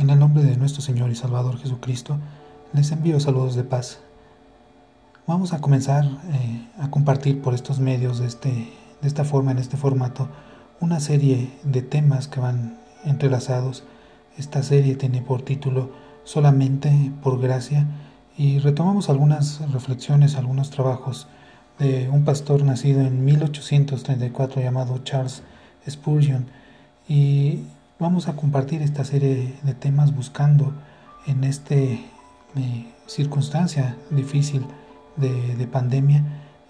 En el nombre de nuestro Señor y Salvador Jesucristo, les envío saludos de paz. Vamos a comenzar eh, a compartir por estos medios, de, este, de esta forma, en este formato, una serie de temas que van entrelazados. Esta serie tiene por título Solamente por Gracia y retomamos algunas reflexiones, algunos trabajos de un pastor nacido en 1834 llamado Charles Spurgeon y vamos a compartir esta serie de temas buscando en esta eh, circunstancia difícil de, pandemia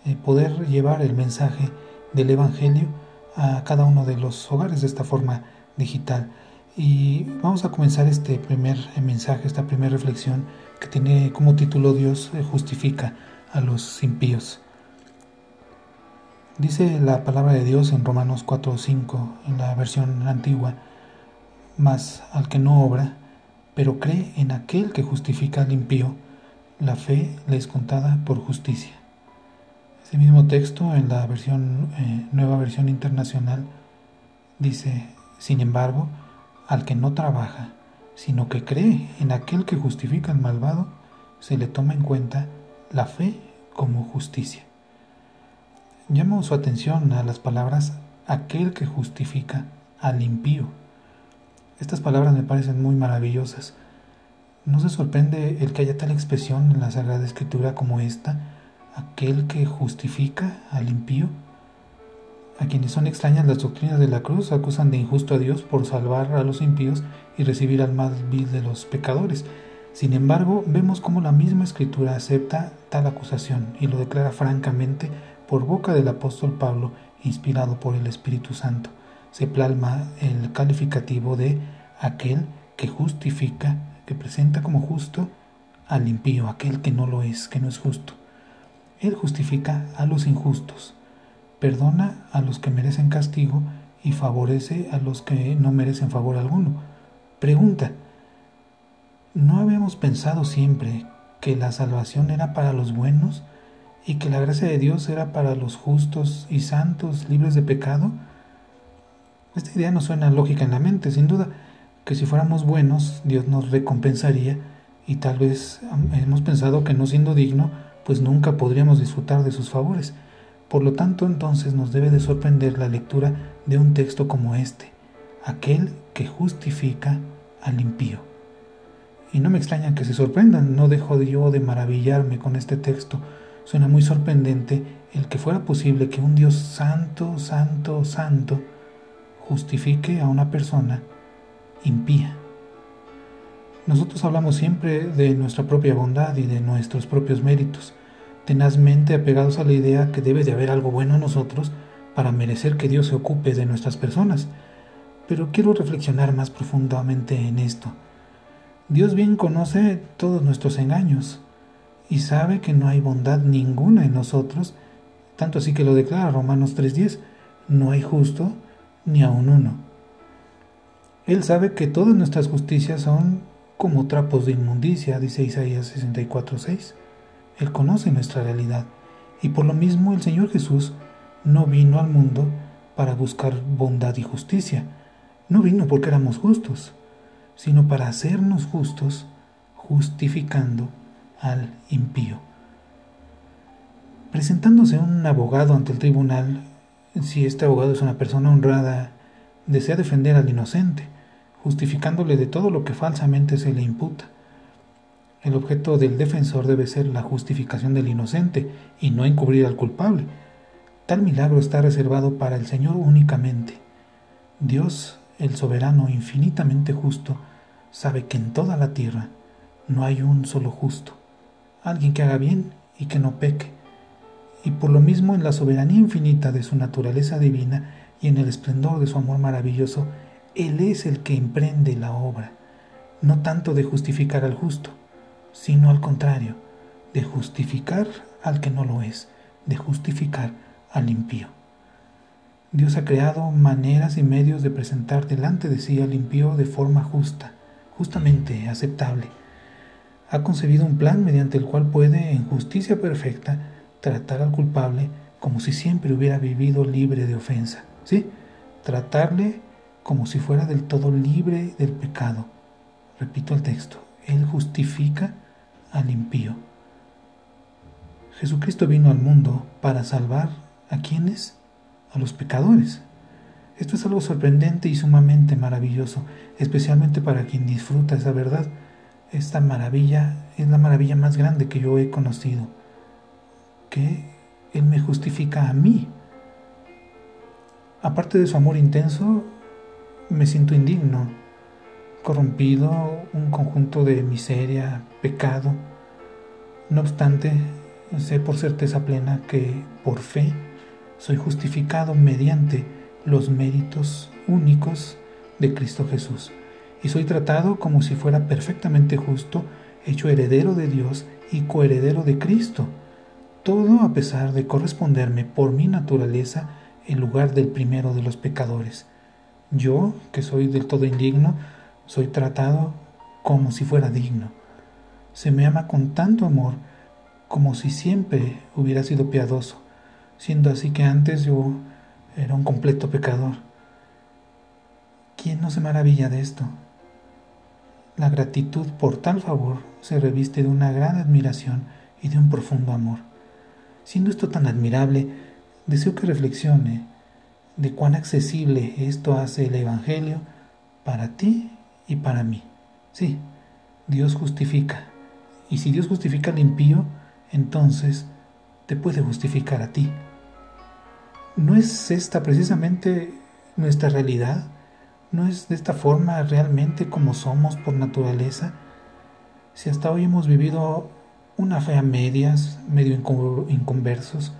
eh, poder llevar el mensaje del Evangelio a cada uno de los hogares de esta forma digital. Y vamos a comenzar este primer mensaje, esta primera reflexión que tiene como título Dios eh, justifica a los impíos. Dice la palabra de Dios en Romanos 4 o 5, en la versión antigua, mas al que no obra, pero cree en aquel que justifica al impío, la fe le es contada por justicia. Ese mismo texto en la eh, nueva versión internacional dice, sin embargo, al que no trabaja, sino que cree en aquel que justifica al malvado, se le toma en cuenta la fe como justicia. Llamo su atención a las palabras aquel que justifica al impío. Estas palabras me parecen muy maravillosas. ¿No se sorprende el que haya tal expresión en la Sagrada Escritura como esta? Aquel que justifica al impío. A quienes son extrañas las doctrinas de la cruz acusan de injusto a Dios por salvar a los impíos y recibir al más vil de los pecadores. Sin embargo, vemos cómo la misma Escritura acepta tal acusación y lo declara francamente por boca del apóstol Pablo, inspirado por el Espíritu Santo, se plasma el calificativo de aquel que justifica, que presenta como justo al impío, aquel que no lo es, que no es justo. Él justifica a los injustos, perdona a los que merecen castigo y favorece a los que no merecen favor alguno. Pregunta, ¿no habíamos pensado siempre que la salvación era para los buenos y que la gracia de Dios era para los justos y santos libres de pecado? Esta idea no suena lógica en la mente, sin duda, que si fuéramos buenos, Dios nos recompensaría y tal vez hemos pensado que no siendo digno, pues nunca podríamos disfrutar de sus favores. Por lo tanto, entonces nos debe de sorprender la lectura de un texto como este, aquel que justifica al impío. Y no me extraña que se sorprendan, no dejo yo de maravillarme con este texto, Suena muy sorprendente el que fuera posible que un Dios santo, santo, santo justifique a una persona impía. Nosotros hablamos siempre de nuestra propia bondad y de nuestros propios méritos, tenazmente apegados a la idea que debe de haber algo bueno en nosotros para merecer que Dios se ocupe de nuestras personas. Pero quiero reflexionar más profundamente en esto. Dios bien conoce todos nuestros engaños, y sabe que no hay bondad ninguna en nosotros, tanto así que lo declara Romanos 3.10, no hay justo ni aun uno. Él sabe que todas nuestras justicias son como trapos de inmundicia, dice Isaías 64.6. Él conoce nuestra realidad y por lo mismo el Señor Jesús no vino al mundo para buscar bondad y justicia. No vino porque éramos justos, sino para hacernos justos, justificando al impío. Presentándose un abogado ante el tribunal, si este abogado es una persona honrada, desea defender al inocente, justificándole de todo lo que falsamente se le imputa. El objeto del defensor debe ser la justificación del inocente y no encubrir al culpable. Tal milagro está reservado para el Señor únicamente. Dios, el soberano infinitamente justo, sabe que en toda la tierra no hay un solo justo alguien que haga bien y que no peque. Y por lo mismo en la soberanía infinita de su naturaleza divina y en el esplendor de su amor maravilloso, Él es el que emprende la obra, no tanto de justificar al justo, sino al contrario, de justificar al que no lo es, de justificar al impío. Dios ha creado maneras y medios de presentar delante de sí al impío de forma justa, justamente aceptable, ha concebido un plan mediante el cual puede, en justicia perfecta, tratar al culpable como si siempre hubiera vivido libre de ofensa, ¿sí? Tratarle como si fuera del todo libre del pecado, Repito el texto, Él justifica al impío. Jesucristo vino al mundo para salvar a quienes? A los pecadores. Esto es algo sorprendente y sumamente maravilloso, especialmente para quien disfruta esa verdad. Esta maravilla es la maravilla más grande que yo he conocido, que Él me justifica a mí. Aparte de su amor intenso, me siento indigno, corrompido, un conjunto de miseria, pecado. No obstante, sé por certeza plena que por fe soy justificado mediante los méritos únicos de Cristo Jesús y soy tratado como si fuera perfectamente justo, hecho heredero de Dios y coheredero de Cristo, todo a pesar de corresponderme por mi naturaleza en lugar del primero de los pecadores. Yo, que soy del todo indigno, soy tratado como si fuera digno. Se me ama con tanto amor como si siempre hubiera sido piadoso, siendo así que antes yo era un completo pecador. ¿Quién no se maravilla de esto? La gratitud por tal favor se reviste de una gran admiración y de un profundo amor. Siendo esto tan admirable, deseo que reflexione de cuán accesible esto hace el Evangelio para ti y para mí. Sí, Dios justifica. Y si Dios justifica al impío, entonces te puede justificar a ti. ¿No es esta precisamente nuestra realidad? ¿No es de esta forma realmente como somos por naturaleza? Si hasta hoy hemos vivido una fe a medias, medio inconversos,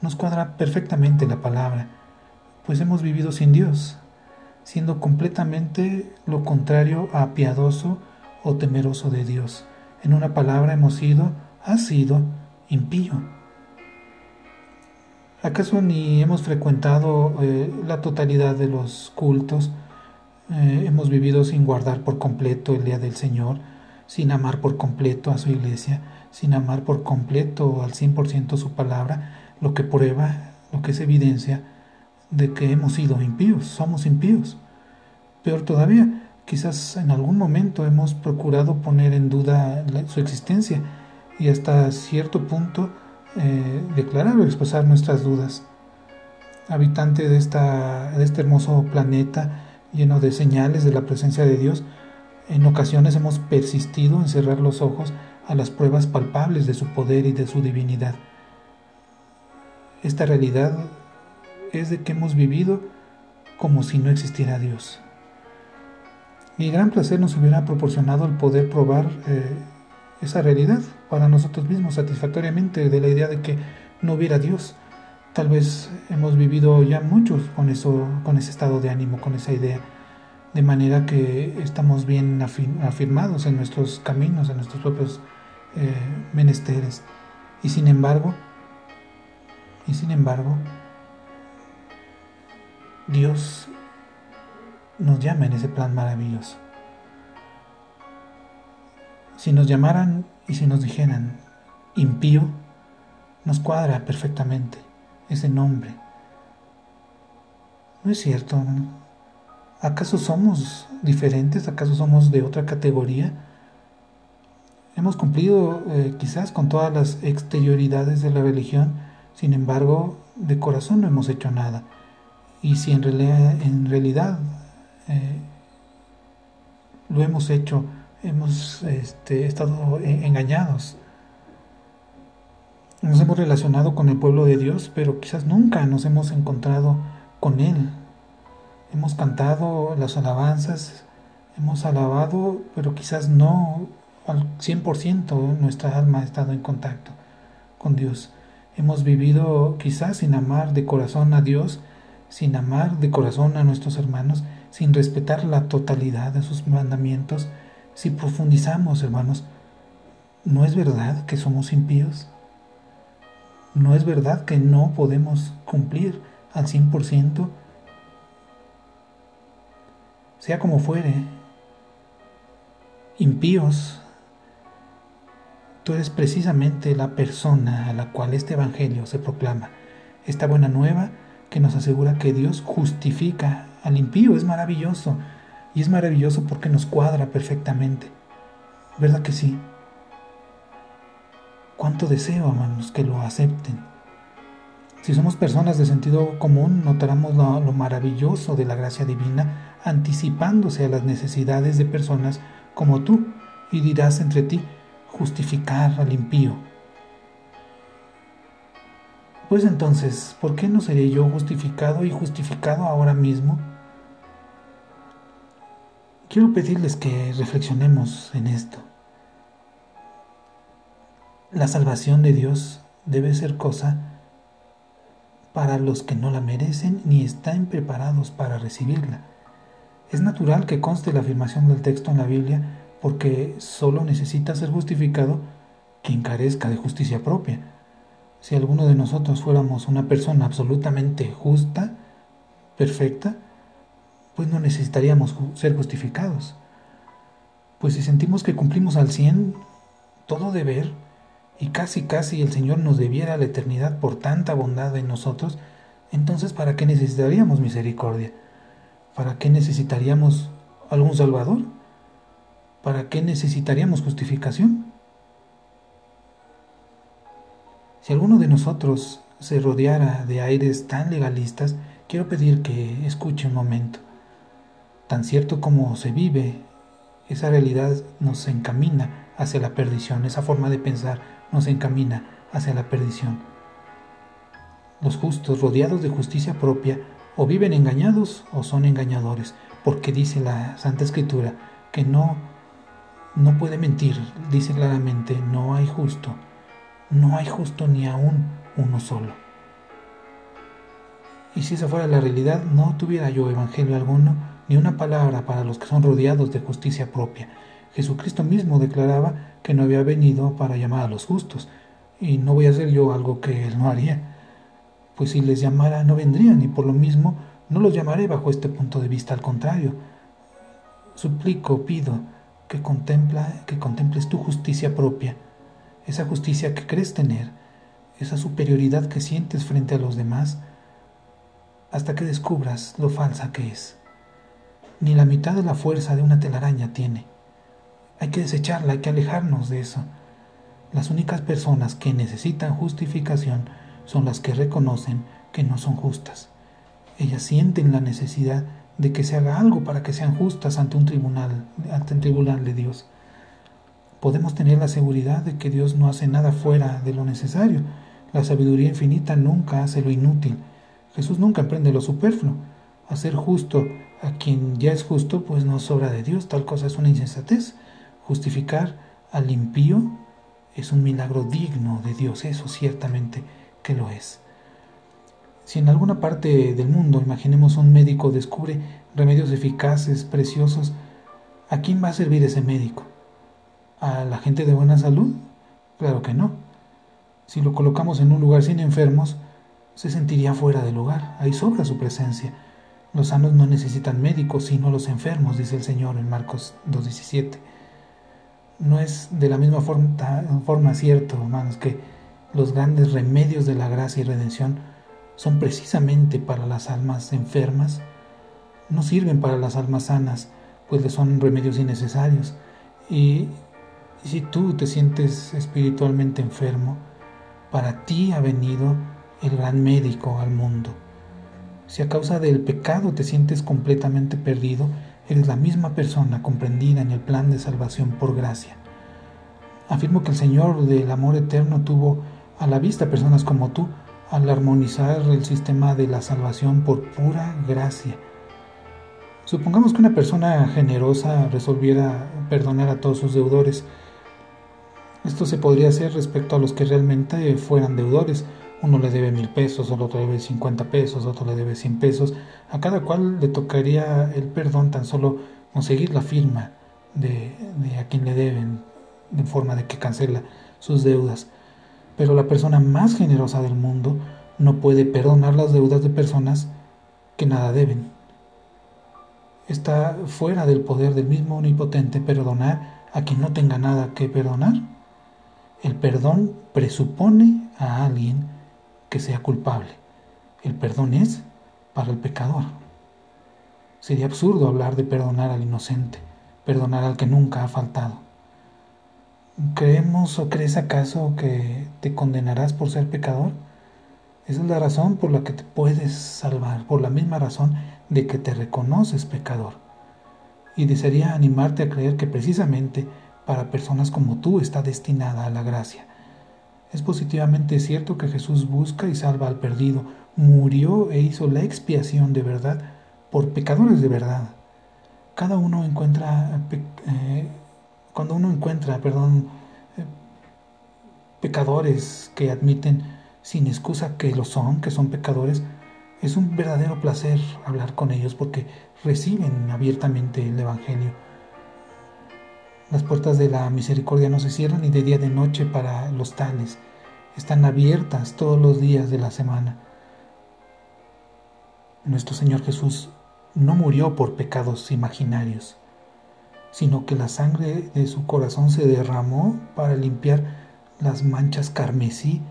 nos cuadra perfectamente la palabra, pues hemos vivido sin Dios, siendo completamente lo contrario a piadoso o temeroso de Dios. En una palabra hemos sido, ha sido, impío. ¿Acaso ni hemos frecuentado eh, la totalidad de los cultos? Eh, hemos vivido sin guardar por completo el día del Señor, sin amar por completo a su iglesia, sin amar por completo al 100% su palabra, lo que prueba, lo que es evidencia de que hemos sido impíos, somos impíos. Peor todavía, quizás en algún momento hemos procurado poner en duda su existencia y hasta cierto punto eh, declarar o expresar nuestras dudas. Habitante de, esta, de este hermoso planeta, lleno de señales de la presencia de Dios, en ocasiones hemos persistido en cerrar los ojos a las pruebas palpables de su poder y de su divinidad. Esta realidad es de que hemos vivido como si no existiera Dios. Y gran placer nos hubiera proporcionado el poder probar eh, esa realidad para nosotros mismos satisfactoriamente de la idea de que no hubiera Dios Tal vez hemos vivido ya muchos con eso, con ese estado de ánimo, con esa idea, de manera que estamos bien afirmados en nuestros caminos, en nuestros propios eh, menesteres. Y sin embargo, y sin embargo, Dios nos llama en ese plan maravilloso. Si nos llamaran y si nos dijeran impío, nos cuadra perfectamente ese nombre. No es cierto. ¿Acaso somos diferentes? ¿Acaso somos de otra categoría? Hemos cumplido eh, quizás con todas las exterioridades de la religión, sin embargo, de corazón no hemos hecho nada. Y si en realidad, eh, lo hemos hecho, hemos este, estado engañados nos hemos relacionado con el pueblo de Dios, pero quizás nunca nos hemos encontrado con Él. Hemos cantado las alabanzas, hemos alabado, pero quizás no al 100% nuestra alma ha estado en contacto con Dios. Hemos vivido quizás sin amar de corazón a Dios, sin amar de corazón a nuestros hermanos, sin respetar la totalidad de sus mandamientos. Si profundizamos, hermanos, ¿no es verdad que somos impíos? no es verdad que no podemos cumplir al 100%, sea como fuere, impíos, tú eres precisamente la persona a la cual este Evangelio se proclama, esta buena nueva que nos asegura que Dios justifica al impío, es maravilloso. Y es maravilloso porque nos cuadra perfectamente. ¿Verdad que sí? Cuánto deseo, hermanos, que lo acepten. Si somos personas de sentido común, notaremos lo, lo, maravilloso de la gracia divina anticipándose a las necesidades de personas como tú y dirás entre ti, justificar al impío. Pues entonces, ¿por qué no seré yo justificado y justificado ahora mismo? Quiero pedirles que reflexionemos en esto. La salvación de Dios debe ser cosa para los que no la merecen ni están preparados para recibirla. Es natural que conste la afirmación del texto en la Biblia porque solo necesita ser justificado quien carezca de justicia propia. Si alguno de nosotros fuéramos una persona absolutamente justa, perfecta, pues no necesitaríamos ser justificados. Pues si sentimos que cumplimos al cien todo deber, y casi casi el Señor nos debiera la eternidad por tanta bondad en nosotros, entonces ¿para qué necesitaríamos misericordia? ¿Para qué necesitaríamos algún Salvador? ¿Para qué necesitaríamos justificación? Si alguno de nosotros se rodeara de aires tan legalistas, quiero pedir que escuche un momento. Tan cierto como se vive, esa realidad nos encamina hacia la perdición, esa forma de pensar nos encamina hacia la perdición. Los justos, rodeados de justicia propia, o viven engañados o son engañadores, porque dice la Santa Escritura que no, no puede mentir, dice claramente, no hay justo, no hay justo ni aún uno solo. Y si esa fuera la realidad, no tuviera yo evangelio alguno, ni una palabra para los que son rodeados de justicia propia. Jesucristo mismo declaraba que no había venido para llamar a los justos, y no voy a hacer yo algo que él no haría. Pues si les llamara no vendrían, y por lo mismo no los llamaré bajo este punto de vista, al contrario. Suplico, pido, que, contempla, que contemples tu justicia propia, esa justicia que crees tener, esa superioridad que sientes frente a los demás, hasta que descubras lo falsa que es. Ni la mitad de la fuerza de una telaraña tiene. Hay que desecharla, hay que alejarnos de eso. Las únicas personas que necesitan justificación son las que reconocen que no son justas. Ellas sienten la necesidad de que se haga algo para que sean justas ante un tribunal, ante un tribunal de Dios. Podemos tener la seguridad de que Dios no hace nada fuera de lo necesario. La sabiduría infinita nunca hace lo inútil. Jesús nunca emprende lo superfluo. Hacer justo a quien ya es justo, pues no sobra de Dios. Tal cosa es una insensatez. Justificar al impío es un milagro digno de Dios, eso ciertamente que lo es. Si en alguna parte del mundo, imaginemos, un médico descubre remedios eficaces, preciosos, ¿a quién va a servir ese médico? ¿A la gente de buena salud? Claro que no. Si lo colocamos en un lugar sin enfermos, se sentiría fuera de lugar. Ahí sobra su presencia. Los sanos no necesitan médicos, sino los enfermos, dice el Señor en Marcos 2.17 no es de la misma forma, cierto, hermanos, que los grandes remedios de la gracia y redención son precisamente para las almas enfermas, no sirven para las almas sanas, pues son remedios innecesarios. Y si tú te sientes espiritualmente enfermo, para ti ha venido el gran médico al mundo. Si a causa del pecado te sientes completamente perdido, eres la misma persona comprendida en el plan de salvación por gracia. Afirmo que el Señor del amor eterno tuvo a la vista personas como tú al armonizar el sistema de la salvación por pura gracia. Supongamos que una persona generosa resolviera perdonar a todos sus deudores. Esto se podría hacer respecto a los que realmente fueran deudores, uno le debe mil pesos, el otro le debe cincuenta pesos, otro le debe cien pesos. A cada cual le tocaría el perdón tan solo conseguir la firma de, de a quien le deben, de forma de que cancela sus deudas. Pero la persona más generosa del mundo no puede perdonar las deudas de personas que nada deben. Está fuera del poder del mismo omnipotente perdonar a quien no tenga nada que perdonar. El perdón presupone a alguien que sea culpable. El perdón es para el pecador. Sería absurdo hablar de perdonar al inocente, perdonar al que nunca ha faltado. ¿Creemos o crees acaso que te condenarás por ser pecador? Esa es la razón por la que te puedes salvar, por la misma razón de que te reconoces pecador. Y desearía animarte a creer que precisamente para personas como tú está destinada a la gracia. Es positivamente cierto que Jesús busca y salva al perdido, murió e hizo la expiación de verdad por pecadores de verdad. Cada uno encuentra, eh, cuando uno encuentra, perdón, eh, pecadores que admiten sin excusa que lo son, que son pecadores, es un verdadero placer hablar con ellos porque reciben abiertamente el Evangelio. Las puertas de la misericordia no se cierran ni de día ni de noche para los tales. Están abiertas todos los días de la semana. Nuestro Señor Jesús no murió por pecados imaginarios, sino que la sangre de su corazón se derramó para limpiar las manchas carmesí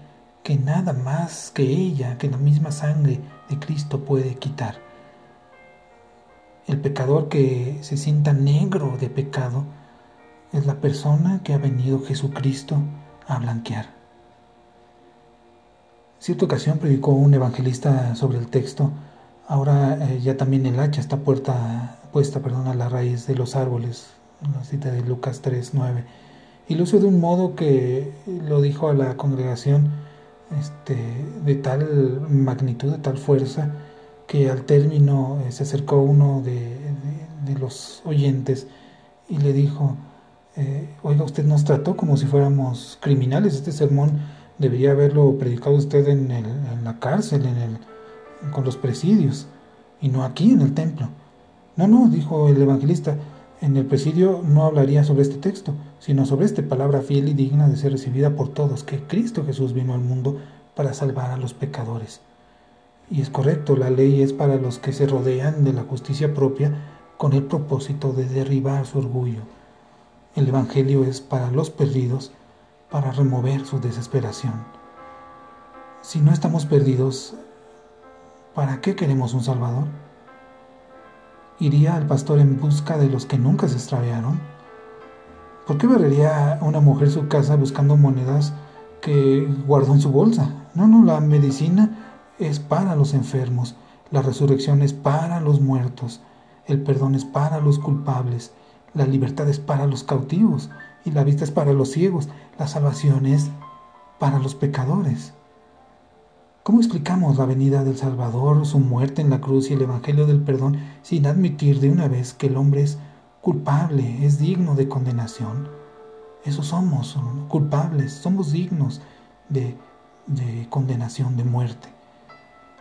que nada más que ella, que la misma sangre de Cristo puede quitar. El pecador que se sienta negro de pecado es la persona que ha venido Jesucristo a blanquear. Cierta ocasión predicó un evangelista sobre el texto Ahora eh, ya también el hacha está puerta, puesta perdón, a la raíz de los árboles, la cita de Lucas 3, 9. Y lo hizo de un modo que lo dijo a la congregación este, de tal magnitud, de tal fuerza, que al término eh, se acercó uno de, los oyentes y le dijo, eh, oiga, usted nos trató como si fuéramos criminales, este sermón debería haberlo predicado usted en, en la cárcel, en el con los presidios y no aquí en el templo. No, no, dijo el evangelista, en el presidio no hablaría sobre este texto, sino sobre esta palabra fiel y digna de ser recibida por todos, que Cristo Jesús vino al mundo para salvar a los pecadores. Y es correcto, la ley es para los que se rodean de la justicia propia con el propósito de derribar su orgullo. El Evangelio es para los perdidos, para remover su desesperación. Si no estamos perdidos, ¿Para qué queremos un Salvador? ¿Iría al pastor en busca de los que nunca se extraviaron? ¿Por qué barrería una mujer su casa buscando monedas que guardó en su bolsa? No, no, la medicina es para los enfermos, la resurrección es para los muertos, el perdón es para los culpables, la libertad es para los cautivos y la vista es para los ciegos, la salvación es para los pecadores. ¿Cómo explicamos la venida del Salvador, su muerte en la cruz y el Evangelio del perdón sin admitir de una vez que el hombre es culpable, es digno de condenación? Eso somos, culpables, somos dignos de, de condenación, de muerte.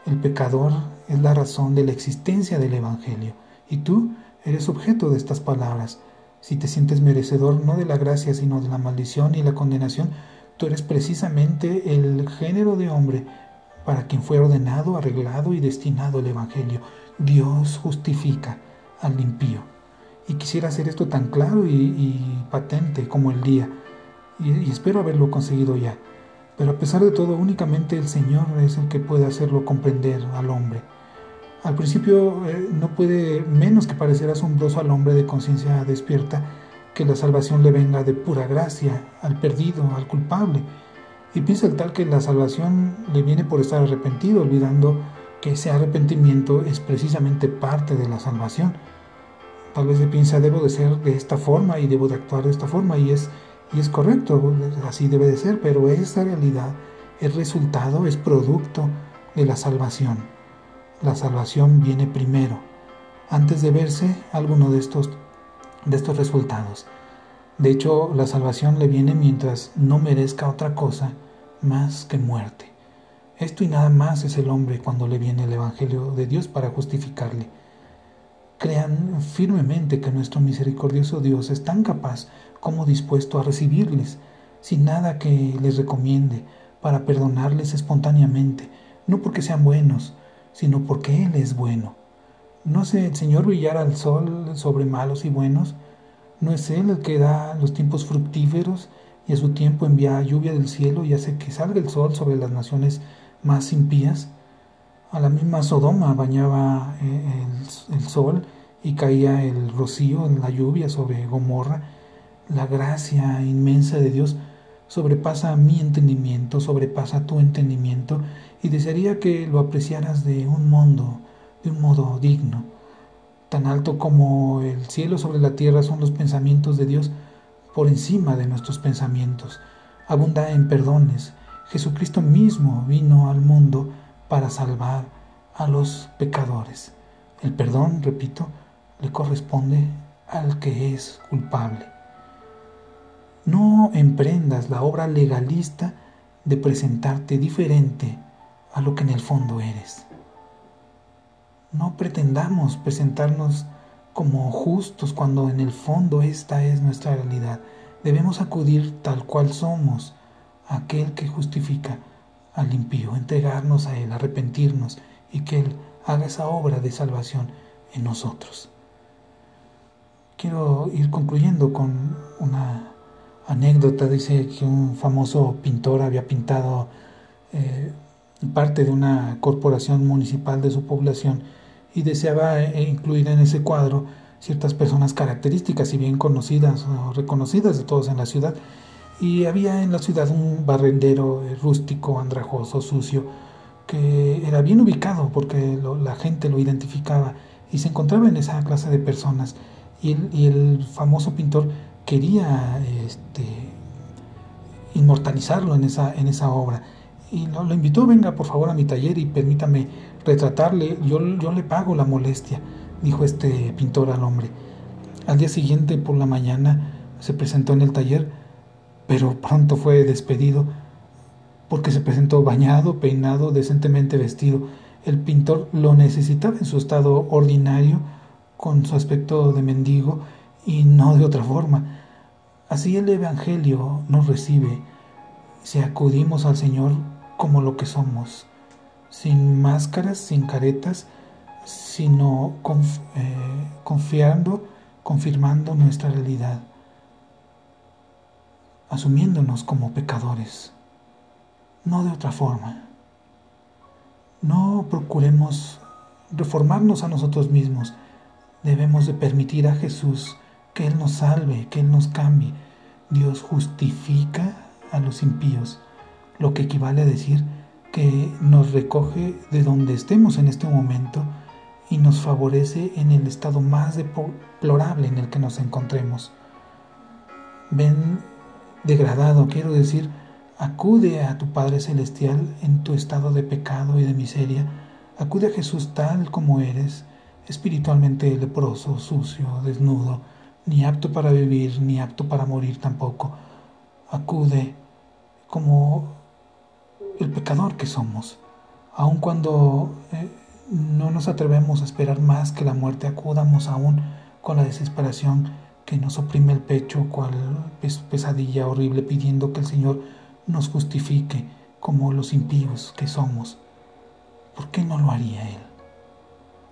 El pecador es la razón de la existencia del Evangelio y tú eres objeto de estas palabras. Si te sientes merecedor no de la gracia, sino de la maldición y la condenación, tú eres precisamente el género de hombre para quien fue ordenado, arreglado y destinado el Evangelio. Dios justifica al impío. Y quisiera hacer esto tan claro y, patente como el día. Y, espero haberlo conseguido ya. Pero a pesar de todo, únicamente el Señor es el que puede hacerlo comprender al hombre. Al principio eh, no puede menos que parecer asombroso al hombre de conciencia despierta que la salvación le venga de pura gracia al perdido, al culpable y piensa el tal que la salvación le viene por estar arrepentido, olvidando que ese arrepentimiento es precisamente parte de la salvación. Tal vez se piensa, debo de ser de esta forma y debo de actuar de esta forma, y es, y es correcto, así debe de ser, pero esa realidad es resultado, es producto de la salvación. La salvación viene primero, antes de verse alguno de estos, de estos resultados. De hecho, la salvación le viene mientras no merezca otra cosa más que muerte. Esto y nada más es el hombre cuando le viene el Evangelio de Dios para justificarle. Crean firmemente que nuestro misericordioso Dios es tan capaz como dispuesto a recibirles, sin nada que les recomiende, para perdonarles espontáneamente, no porque sean buenos, sino porque Él es bueno. ¿No hace el Señor brillar al sol sobre malos y buenos? ¿No es Él el que da los tiempos fructíferos y a su tiempo envía lluvia del cielo y hace que salga el sol sobre las naciones más impías. A la misma Sodoma bañaba eh, el, sol y caía el rocío, la lluvia sobre Gomorra, la gracia inmensa de Dios sobrepasa mi entendimiento, sobrepasa tu entendimiento y desearía que lo apreciaras de un modo, de un modo digno. Tan alto como el cielo sobre la tierra son los pensamientos de Dios por encima de nuestros pensamientos. Abunda en perdones. Jesucristo mismo vino al mundo para salvar a los pecadores. El perdón, repito, le corresponde al que es culpable. No emprendas la obra legalista de presentarte diferente a lo que en el fondo eres. No pretendamos presentarnos como justos cuando en el fondo esta es nuestra realidad. Debemos acudir tal cual somos, aquel que justifica al impío, entregarnos a Él, arrepentirnos y que Él haga esa obra de salvación en nosotros. Quiero ir concluyendo con una anécdota. Dice que un famoso pintor había pintado eh, parte de una corporación municipal de su población y deseaba eh, incluir en ese cuadro ciertas personas características y bien conocidas o reconocidas de todos en la ciudad. Y había en la ciudad un barrendero eh, rústico, andrajoso, sucio, que era bien ubicado porque la gente lo identificaba y se encontraba en esa clase de personas. Y el, y el famoso pintor quería este, inmortalizarlo en esa, en esa obra. Y lo, lo, invitó, venga por favor a mi taller y permítame retratarle, yo, yo le pago la molestia, dijo este pintor al hombre. Al día siguiente por la mañana se presentó en el taller, pero pronto fue despedido porque se presentó bañado, peinado, decentemente vestido. El pintor lo necesitaba en su estado ordinario, con su aspecto de mendigo, y no de otra forma. Así el Evangelio nos recibe si acudimos al Señor como lo que somos, sin máscaras, sin caretas, sino eh, confiando, confirmando nuestra realidad, asumiéndonos como pecadores, no de otra forma. No procuremos reformarnos a nosotros mismos, debemos de permitir a Jesús que Él nos salve, que Él nos cambie. Dios justifica a los impíos, lo que equivale a decir que nos recoge de donde estemos en este momento y nos favorece en el estado más deplorable en el que nos encontremos. Ven degradado, quiero decir, acude a tu Padre Celestial en tu estado de pecado y de miseria, acude a Jesús tal como eres, espiritualmente leproso, sucio, desnudo, ni apto para vivir, ni apto para morir tampoco. Acude como el pecador que somos, aun cuando eh, no nos atrevemos a esperar más que la muerte, acudamos aún con la desesperación que nos oprime el pecho, cual pesadilla horrible, pidiendo que el Señor nos justifique como los impíos que somos. ¿Por qué no lo haría Él?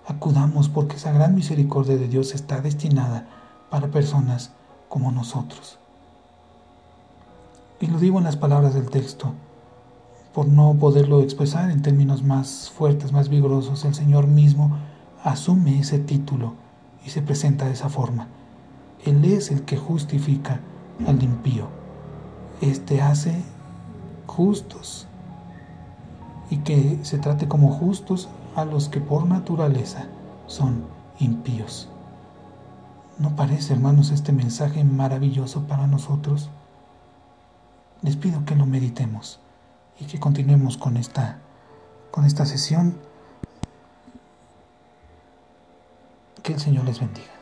Acudamos porque esa gran misericordia de Dios está destinada para personas como nosotros. Y lo digo en las palabras del texto, por no poderlo expresar en términos más fuertes, más vigorosos, el Señor mismo asume ese título y se presenta de esa forma. Él es el que justifica al impío. Este hace justos y que se trate como justos a los que por naturaleza son impíos. ¿No parece, hermanos, este mensaje maravilloso para nosotros? Les pido que lo meditemos y que continuemos con esta, con esta sesión. Que el Señor les bendiga.